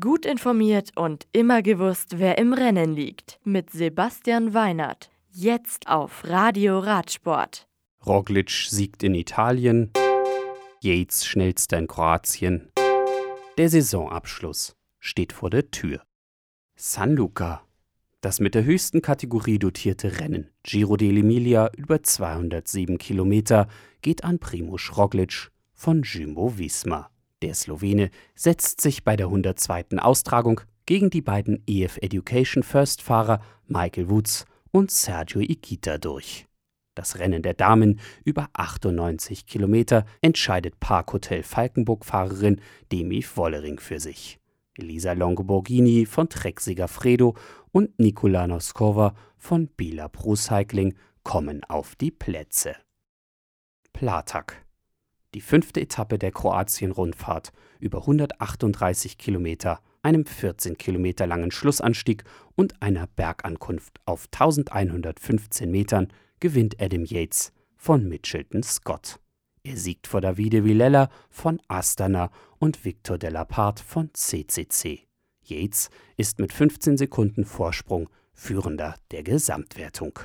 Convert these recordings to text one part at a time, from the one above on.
Gut informiert und immer gewusst, wer im Rennen liegt. Mit Sebastian Weinert. Jetzt auf Radio Radsport. Roglic siegt in Italien. Yates schnellster in Kroatien. Der Saisonabschluss steht vor der Tür. San Luca. Das mit der höchsten Kategorie dotierte Rennen, Giro dell'Emilia über 207 Kilometer, geht an Primoz Roglic von Jumbo Visma. Der Slowene setzt sich bei der 102. Austragung gegen die beiden EF Education First Fahrer Michael Woods und Sergio Ikita durch. Das Rennen der Damen über 98 Kilometer entscheidet Parkhotel Falkenburg-Fahrerin Demi Wollering für sich. Elisa Longoborghini von Trek Segafredo und Nikola Noskova von Bila Pro Cycling kommen auf die Plätze. Platak die fünfte Etappe der Kroatien-Rundfahrt über 138 Kilometer, einem 14 Kilometer langen Schlussanstieg und einer Bergankunft auf 1115 Metern gewinnt Adam Yates von Mitchelton Scott. Er siegt vor Davide Villela von Astana und Victor Delapart von CCC. Yates ist mit 15 Sekunden Vorsprung Führender der Gesamtwertung.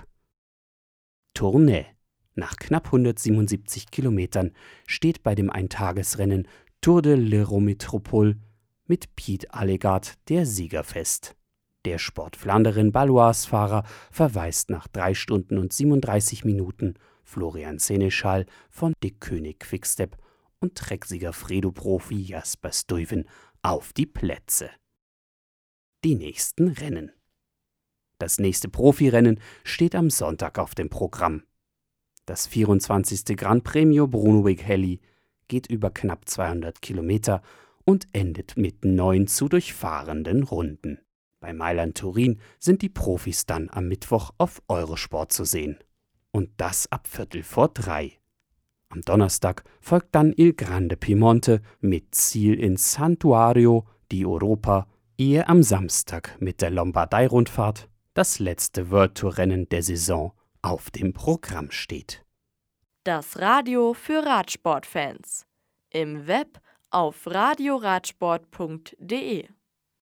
Tournee nach knapp 177 Kilometern steht bei dem Eintagesrennen Tour de l'Eurométropole mit Piet Allegard der Sieger fest. Der Sportflanderin Balois-Fahrer verweist nach 3 Stunden und 37 Minuten Florian Seneschal von De König Quickstep und Trecksieger Fredo-Profi Jasper Stuyven auf die Plätze. Die nächsten Rennen. Das nächste Profirennen steht am Sonntag auf dem Programm. Das 24. Gran Premio Brunswick Heli geht über knapp 200 Kilometer und endet mit neun zu durchfahrenden Runden. Bei Mailand Turin sind die Profis dann am Mittwoch auf Eurosport zu sehen. Und das ab Viertel vor drei. Am Donnerstag folgt dann Il Grande Piemonte mit Ziel in Santuario di Europa, ehe am Samstag mit der Lombardei-Rundfahrt das letzte World Tour Rennen der Saison auf dem Programm steht. Das Radio für Radsportfans. Im Web auf radioradsport.de